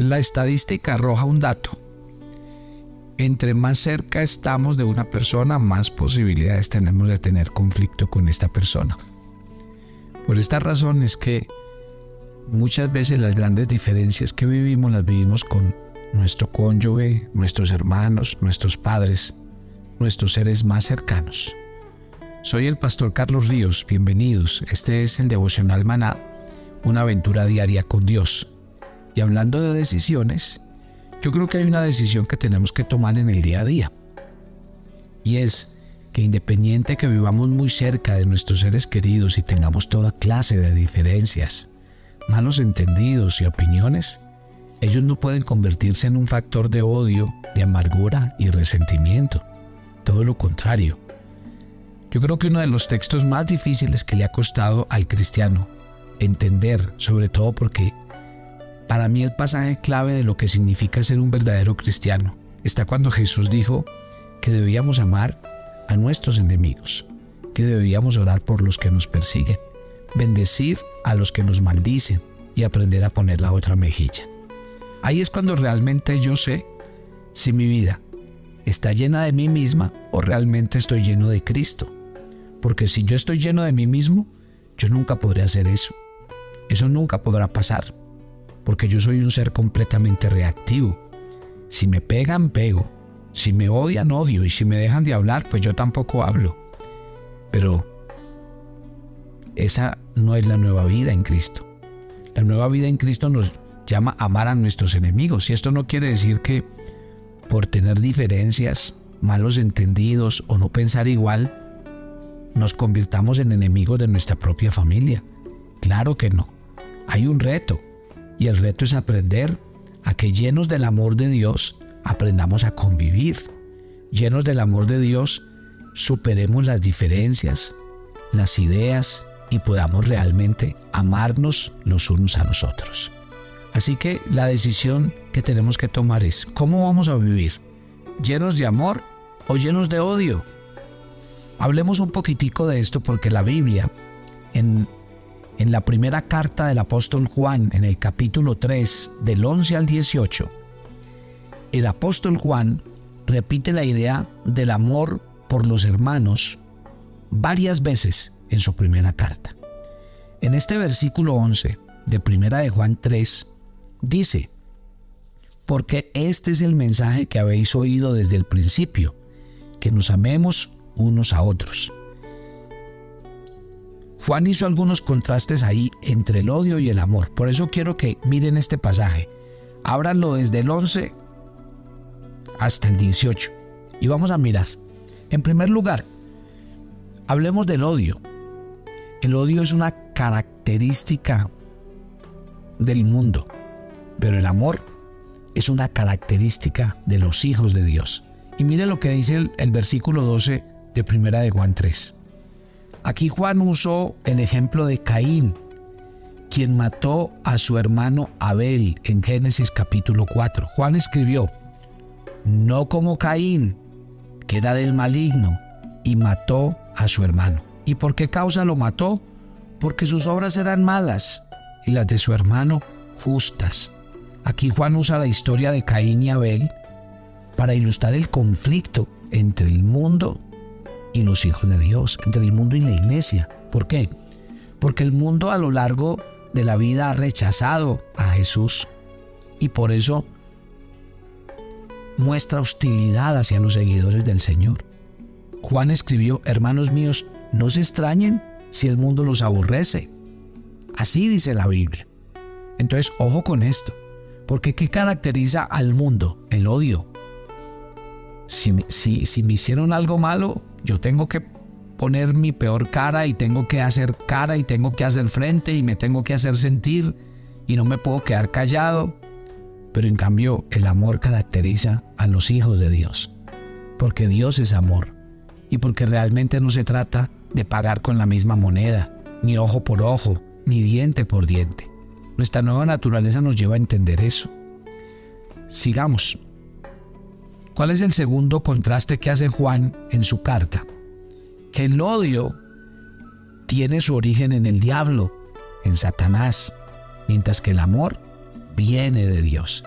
La estadística arroja un dato. Entre más cerca estamos de una persona, más posibilidades tenemos de tener conflicto con esta persona. Por esta razón es que muchas veces las grandes diferencias que vivimos las vivimos con nuestro cónyuge, nuestros hermanos, nuestros padres, nuestros seres más cercanos. Soy el pastor Carlos Ríos, bienvenidos. Este es el devocional Maná, una aventura diaria con Dios. Hablando de decisiones, yo creo que hay una decisión que tenemos que tomar en el día a día. Y es que independiente que vivamos muy cerca de nuestros seres queridos y tengamos toda clase de diferencias, malos entendidos y opiniones, ellos no pueden convertirse en un factor de odio, de amargura y resentimiento. Todo lo contrario. Yo creo que uno de los textos más difíciles que le ha costado al cristiano entender, sobre todo porque para mí el pasaje clave de lo que significa ser un verdadero cristiano está cuando Jesús dijo que debíamos amar a nuestros enemigos, que debíamos orar por los que nos persiguen, bendecir a los que nos maldicen y aprender a poner la otra mejilla. Ahí es cuando realmente yo sé si mi vida está llena de mí misma o realmente estoy lleno de Cristo. Porque si yo estoy lleno de mí mismo, yo nunca podré hacer eso. Eso nunca podrá pasar porque yo soy un ser completamente reactivo. Si me pegan, pego. Si me odian, odio. Y si me dejan de hablar, pues yo tampoco hablo. Pero esa no es la nueva vida en Cristo. La nueva vida en Cristo nos llama a amar a nuestros enemigos. Y esto no quiere decir que por tener diferencias, malos entendidos o no pensar igual, nos convirtamos en enemigos de nuestra propia familia. Claro que no. Hay un reto. Y el reto es aprender a que llenos del amor de Dios aprendamos a convivir. Llenos del amor de Dios superemos las diferencias, las ideas y podamos realmente amarnos los unos a los otros. Así que la decisión que tenemos que tomar es cómo vamos a vivir, llenos de amor o llenos de odio. Hablemos un poquitico de esto porque la Biblia en en la primera carta del apóstol Juan, en el capítulo 3, del 11 al 18, el apóstol Juan repite la idea del amor por los hermanos varias veces en su primera carta. En este versículo 11 de primera de Juan 3 dice, porque este es el mensaje que habéis oído desde el principio, que nos amemos unos a otros. Juan hizo algunos contrastes ahí entre el odio y el amor. Por eso quiero que miren este pasaje. Ábranlo desde el 11 hasta el 18. Y vamos a mirar. En primer lugar, hablemos del odio. El odio es una característica del mundo, pero el amor es una característica de los hijos de Dios. Y mire lo que dice el, el versículo 12 de Primera de Juan 3. Aquí Juan usó el ejemplo de Caín, quien mató a su hermano Abel en Génesis capítulo 4. Juan escribió, no como Caín, que era del maligno, y mató a su hermano. ¿Y por qué causa lo mató? Porque sus obras eran malas y las de su hermano justas. Aquí Juan usa la historia de Caín y Abel para ilustrar el conflicto entre el mundo y los hijos de Dios, entre el mundo y la iglesia. ¿Por qué? Porque el mundo a lo largo de la vida ha rechazado a Jesús y por eso muestra hostilidad hacia los seguidores del Señor. Juan escribió, hermanos míos, no se extrañen si el mundo los aborrece. Así dice la Biblia. Entonces, ojo con esto, porque ¿qué caracteriza al mundo? El odio. Si, me hicieron algo malo, yo tengo que poner mi peor cara y tengo que hacer cara y tengo que hacer frente y me tengo que hacer sentir y no me puedo quedar callado. Pero en cambio el amor caracteriza a los hijos de Dios, porque Dios es amor y porque realmente no se trata de pagar con la misma moneda, ni ojo por ojo, ni diente por diente. Nuestra nueva naturaleza nos lleva a entender eso. Sigamos. ¿Cuál es el segundo contraste que hace Juan en su carta? Que el odio tiene su origen en el diablo, en Satanás, mientras que el amor viene de Dios.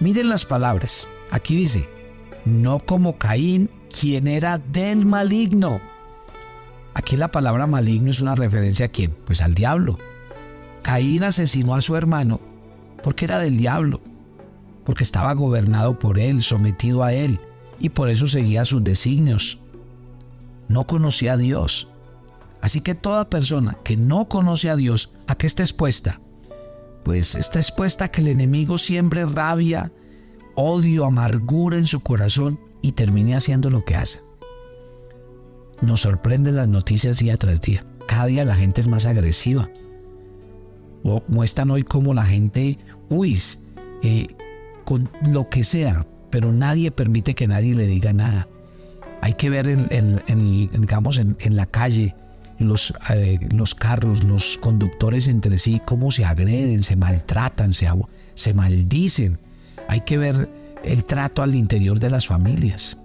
Miren las palabras. Aquí dice, no como Caín, quien era del maligno. Aquí la palabra maligno es una referencia a quién? Pues al diablo. Caín asesinó a su hermano porque era del diablo, porque estaba gobernado por él, sometido a él, y por eso seguía sus designios. No conocía a Dios. Así que toda persona que no conoce a Dios, ¿a qué está expuesta? Pues está expuesta a que el enemigo siembre rabia, odio, amargura en su corazón y termine haciendo lo que hace. Nos sorprenden las noticias día tras día. Cada día la gente es más agresiva. O muestran hoy como la gente, uy, eh, con lo que sea, pero nadie permite que nadie le diga nada. Hay que ver en, digamos, en, la calle los, eh, los carros, los conductores entre sí, cómo se agreden, se maltratan, se, se maldicen. Hay que ver el trato al interior de las familias.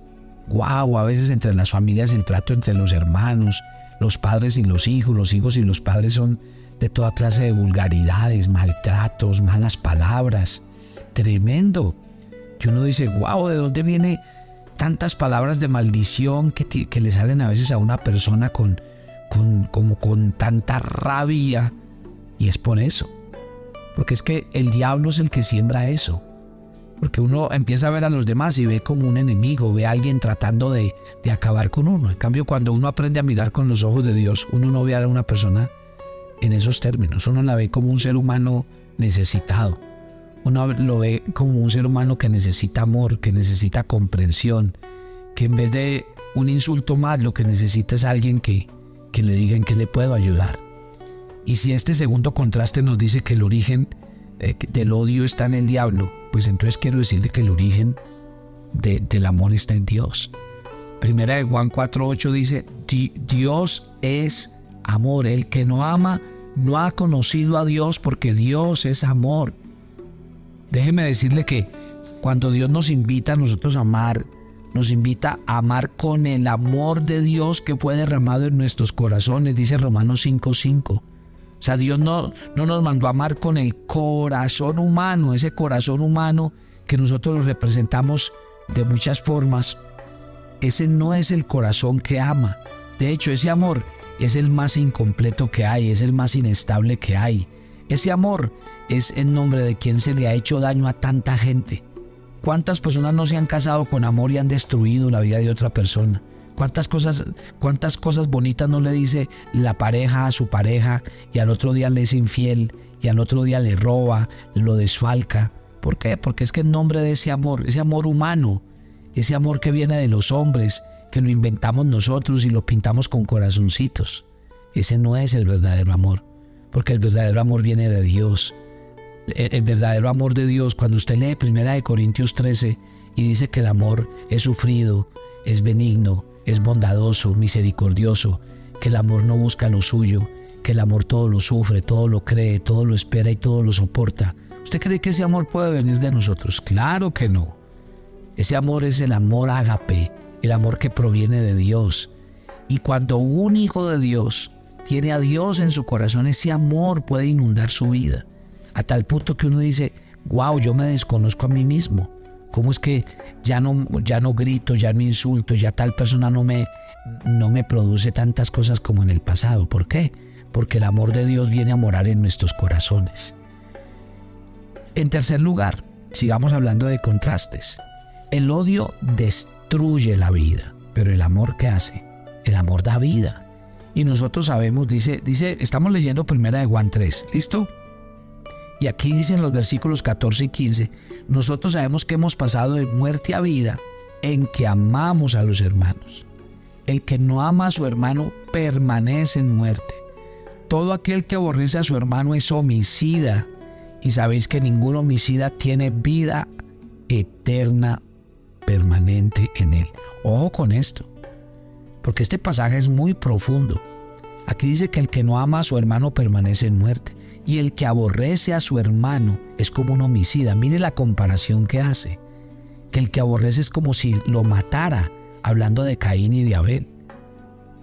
Wow, a veces entre las familias el trato entre los hermanos, los padres y los hijos, los hijos y los padres son de toda clase de vulgaridades, maltratos, malas palabras. Tremendo. Que uno dice, wow, ¿de dónde viene tantas palabras de maldición que, le salen a veces a una persona con, con, como con tanta rabia? Y es por eso. Porque es que el diablo es el que siembra eso. Porque uno empieza a ver a los demás y ve como un enemigo, ve a alguien tratando de, acabar con uno. En cambio, cuando uno aprende a mirar con los ojos de Dios, uno no ve a una persona en esos términos. Uno la ve como un ser humano necesitado. Uno lo ve como un ser humano que necesita amor, que necesita comprensión, que en vez de un insulto más, lo que necesita es alguien que, que le diga en qué le puedo ayudar. Y si este segundo contraste nos dice que el origen eh, del odio está en el diablo, pues entonces quiero decirle que el origen del amor está en Dios. Primera de Juan 4.8 dice, Dios es amor. El que no ama no ha conocido a Dios porque Dios es amor. Déjeme decirle que cuando Dios nos invita a nosotros a amar, nos invita a amar con el amor de Dios que fue derramado en nuestros corazones, dice Romanos 5.5. O sea, Dios no, no nos mandó a amar con el corazón humano, ese corazón humano que nosotros lo representamos de muchas formas. Ese no es el corazón que ama. De hecho, ese amor es el más incompleto que hay, es el más inestable que hay. Ese amor es en nombre de quien se le ha hecho daño a tanta gente. ¿Cuántas personas no se han casado con amor y han destruido la vida de otra persona? ¿Cuántas cosas, cuántas cosas bonitas no le dice la pareja a su pareja y al otro día le es infiel y al otro día le roba, lo desfalca? ¿Por qué? Porque es que en nombre de ese amor, ese amor humano, ese amor que viene de los hombres, que lo inventamos nosotros y lo pintamos con corazoncitos, ese no es el verdadero amor, porque el verdadero amor viene de Dios. El, verdadero amor de Dios, cuando usted lee 1 Corintios 13 y dice que el amor es sufrido, es benigno, es bondadoso, misericordioso, que el amor no busca lo suyo, que el amor todo lo sufre, todo lo cree, todo lo espera y todo lo soporta. ¿Usted cree que ese amor puede venir de nosotros? Claro que no. Ese amor es el amor ágape, el amor que proviene de Dios. Y cuando un hijo de Dios tiene a Dios en su corazón, ese amor puede inundar su vida. A tal punto que uno dice, wow, yo me desconozco a mí mismo. ¿Cómo es que ya no, ya no grito, ya no insulto, ya tal persona no me, no me produce tantas cosas como en el pasado? ¿Por qué? Porque el amor de Dios viene a morar en nuestros corazones. En tercer lugar, sigamos hablando de contrastes. El odio destruye la vida, pero el amor ¿qué hace? El amor da vida. Y nosotros sabemos, dice, dice, estamos leyendo primera de Juan 3, ¿listo? Y aquí dicen los versículos 14 y 15, nosotros sabemos que hemos pasado de muerte a vida en que amamos a los hermanos. El que no ama a su hermano permanece en muerte. Todo aquel que aborrece a su hermano es homicida. Y sabéis que ningún homicida tiene vida eterna permanente en él. Ojo con esto, porque este pasaje es muy profundo. Aquí dice que el que no ama a su hermano permanece en muerte y el que aborrece a su hermano es como un homicida. Mire la comparación que hace. Que el que aborrece es como si lo matara, hablando de Caín y de Abel.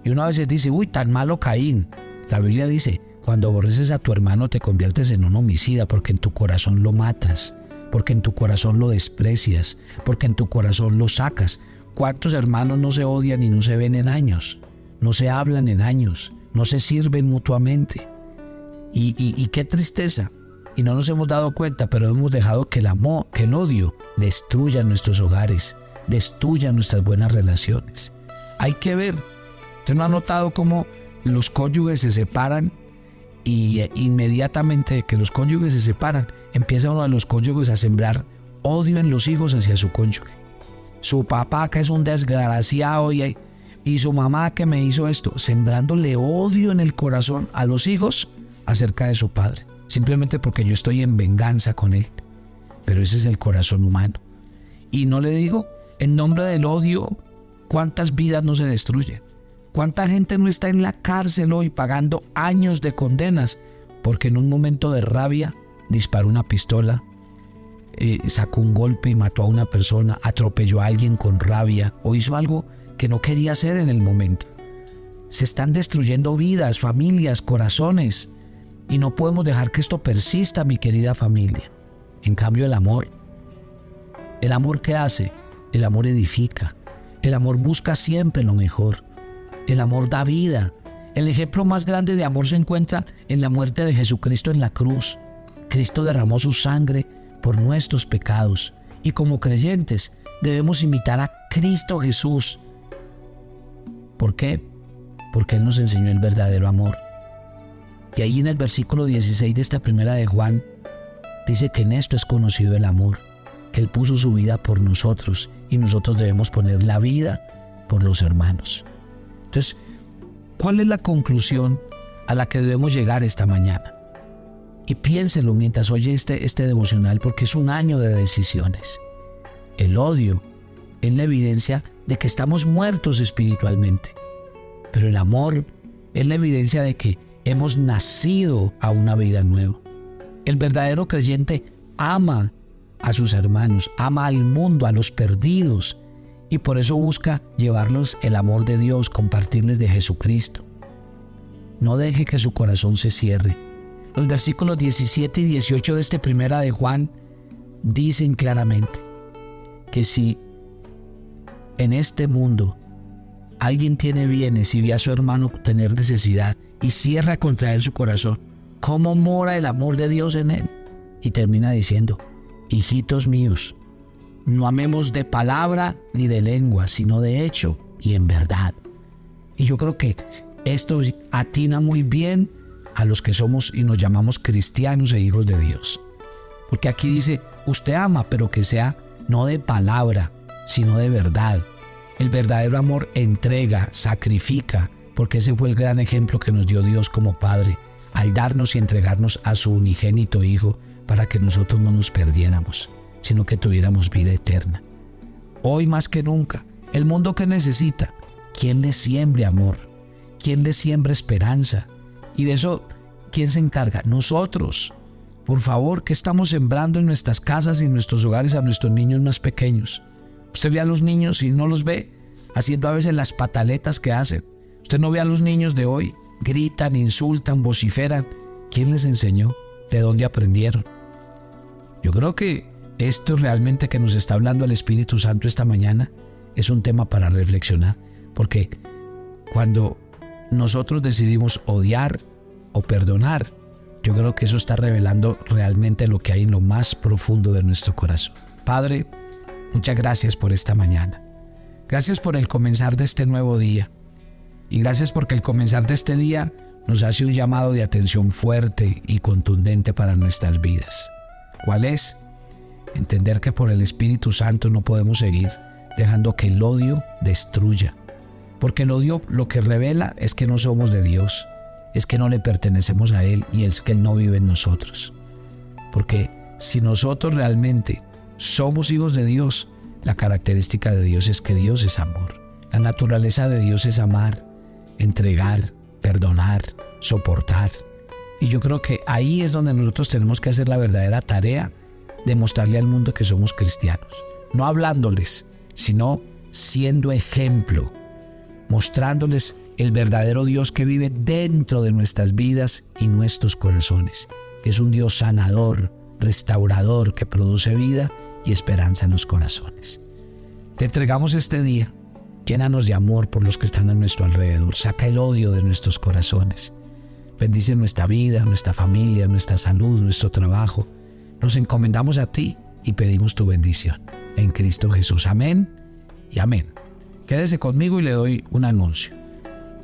Y uno a veces dice, uy, tan malo Caín. La Biblia dice, Cuando aborreces a tu hermano te conviertes en un homicida porque en tu corazón lo matas, porque en tu corazón lo desprecias, porque en tu corazón lo sacas. ¿Cuántos hermanos no se odian y no se ven en años? No se hablan en años, no se sirven mutuamente. Y, y qué tristeza. Y no nos hemos dado cuenta, pero hemos dejado que el amor, que el odio destruya nuestros hogares, destruya nuestras buenas relaciones. Hay que ver. ¿Usted no ha notado cómo los cónyuges se separan y eh, inmediatamente que los cónyuges se separan, empieza uno de los cónyuges a sembrar odio en los hijos hacia su cónyuge. Su papá que es un desgraciado y, y su mamá que me hizo esto, sembrándole odio en el corazón a los hijos acerca de su padre, simplemente porque yo estoy en venganza con él. Pero ese es el corazón humano. Y no le digo, en nombre del odio, cuántas vidas no se destruyen. ¿Cuánta gente no está en la cárcel hoy pagando años de condenas porque en un momento de rabia disparó una pistola, eh, sacó un golpe y mató a una persona, atropelló a alguien con rabia o hizo algo que no quería hacer en el momento? Se están destruyendo vidas, familias, corazones y no podemos dejar que esto persista, mi querida familia. En cambio, el amor. ¿El amor qué hace? El amor edifica. El amor busca siempre lo mejor. El amor da vida. El ejemplo más grande de amor se encuentra en la muerte de Jesucristo en la cruz. Cristo derramó su sangre por nuestros pecados y como creyentes debemos imitar a Cristo Jesús. ¿Por qué? Porque Él nos enseñó el verdadero amor. Y ahí en el versículo 16 de esta primera de Juan dice que en esto es conocido el amor, que Él puso su vida por nosotros y nosotros debemos poner la vida por los hermanos. Entonces, ¿cuál es la conclusión a la que debemos llegar esta mañana? Y piénselo mientras oye este, este devocional porque es un año de decisiones. El odio es la evidencia de que estamos muertos espiritualmente. Pero el amor es la evidencia de que hemos nacido a una vida nueva. El verdadero creyente ama a sus hermanos, ama al mundo, a los perdidos, y por eso busca llevarlos el amor de Dios, compartirles de Jesucristo. No deje que su corazón se cierre. Los versículos 17 y 18 de este primera de Juan dicen claramente que si en este mundo alguien tiene bienes y ve a su hermano tener necesidad y cierra contra él su corazón, ¿cómo mora el amor de Dios en él? Y termina diciendo, hijitos míos, no amemos de palabra ni de lengua, sino de hecho y en verdad. Y yo creo que esto atina muy bien a los que somos y nos llamamos cristianos e hijos de Dios. Porque aquí dice, usted ama, pero que sea no de palabra, sino de verdad. El verdadero amor entrega, sacrifica, porque ese fue el gran ejemplo que nos dio Dios como Padre, al darnos y entregarnos a su unigénito Hijo para que nosotros no nos perdiéramos sino que tuviéramos vida eterna. Hoy más que nunca, el mundo que necesita, ¿quién le siembre amor? ¿Quién le siembra esperanza? Y de eso, ¿quién se encarga? Nosotros. Por favor, ¿qué estamos sembrando en nuestras casas y en nuestros hogares a nuestros niños más pequeños? Usted ve a los niños y no los ve haciendo a veces las pataletas que hacen. Usted no ve a los niños de hoy, gritan, insultan, vociferan. ¿Quién les enseñó? ¿De dónde aprendieron? Yo creo que esto realmente que nos está hablando el Espíritu Santo esta mañana es un tema para reflexionar, porque cuando nosotros decidimos odiar o perdonar, yo creo que eso está revelando realmente lo que hay en lo más profundo de nuestro corazón. Padre, muchas gracias por esta mañana. Gracias por el comenzar de este nuevo día. Y gracias porque el comenzar de este día nos hace un llamado de atención fuerte y contundente para nuestras vidas. ¿Cuál es? Entender que por el Espíritu Santo no podemos seguir dejando que el odio destruya. Porque el odio lo que revela es que no somos de Dios, es que no le pertenecemos a Él y es que Él no vive en nosotros. Porque si nosotros realmente somos hijos de Dios, la característica de Dios es que Dios es amor. La naturaleza de Dios es amar, entregar, perdonar, soportar. Y yo creo que ahí es donde nosotros tenemos que hacer la verdadera tarea demostrarle al mundo que somos cristianos. No hablándoles, sino siendo ejemplo. Mostrándoles el verdadero Dios que vive dentro de nuestras vidas y nuestros corazones. Es un Dios sanador, restaurador, que produce vida y esperanza en los corazones. Te entregamos este día. Llénanos de amor por los que están a nuestro alrededor. Saca el odio de nuestros corazones. Bendice nuestra vida, nuestra familia, nuestra salud, nuestro trabajo. Nos encomendamos a ti y pedimos tu bendición. En Cristo Jesús. Amén y amén. Quédese conmigo y le doy un anuncio.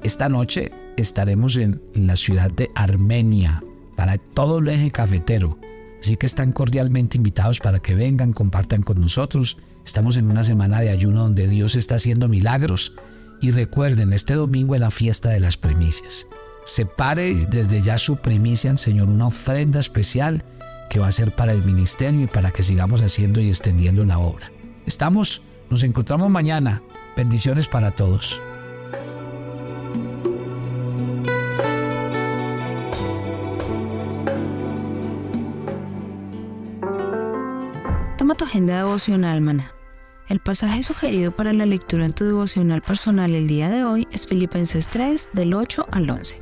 Esta noche estaremos en la ciudad de Armenia para todo el eje cafetero. Así que están cordialmente invitados para que vengan, compartan con nosotros. Estamos en una semana de ayuno donde Dios está haciendo milagros. Y recuerden, este domingo es la fiesta de las primicias. Separe desde ya su primicia Señor, una ofrenda especial que va a ser para el ministerio y para que sigamos haciendo y extendiendo la obra. Estamos, nos encontramos mañana. Bendiciones para todos. Toma tu agenda devocional, maná. El pasaje sugerido para la lectura en tu devocional personal el día de hoy es Filipenses 3 del 8 al 11.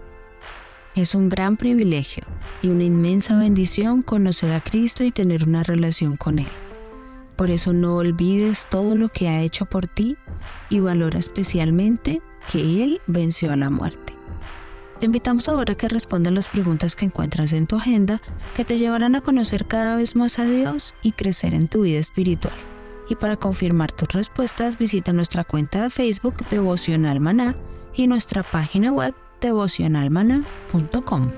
Es un gran privilegio y una inmensa bendición conocer a Cristo y tener una relación con Él. Por eso no olvides todo lo que ha hecho por ti y valora especialmente que Él venció a la muerte. Te invitamos ahora a que respondas las preguntas que encuentras en tu agenda que te llevarán a conocer cada vez más a Dios y crecer en tu vida espiritual. Y para confirmar tus respuestas visita nuestra cuenta de Facebook Devocional Maná y nuestra página web devocionalmana.com.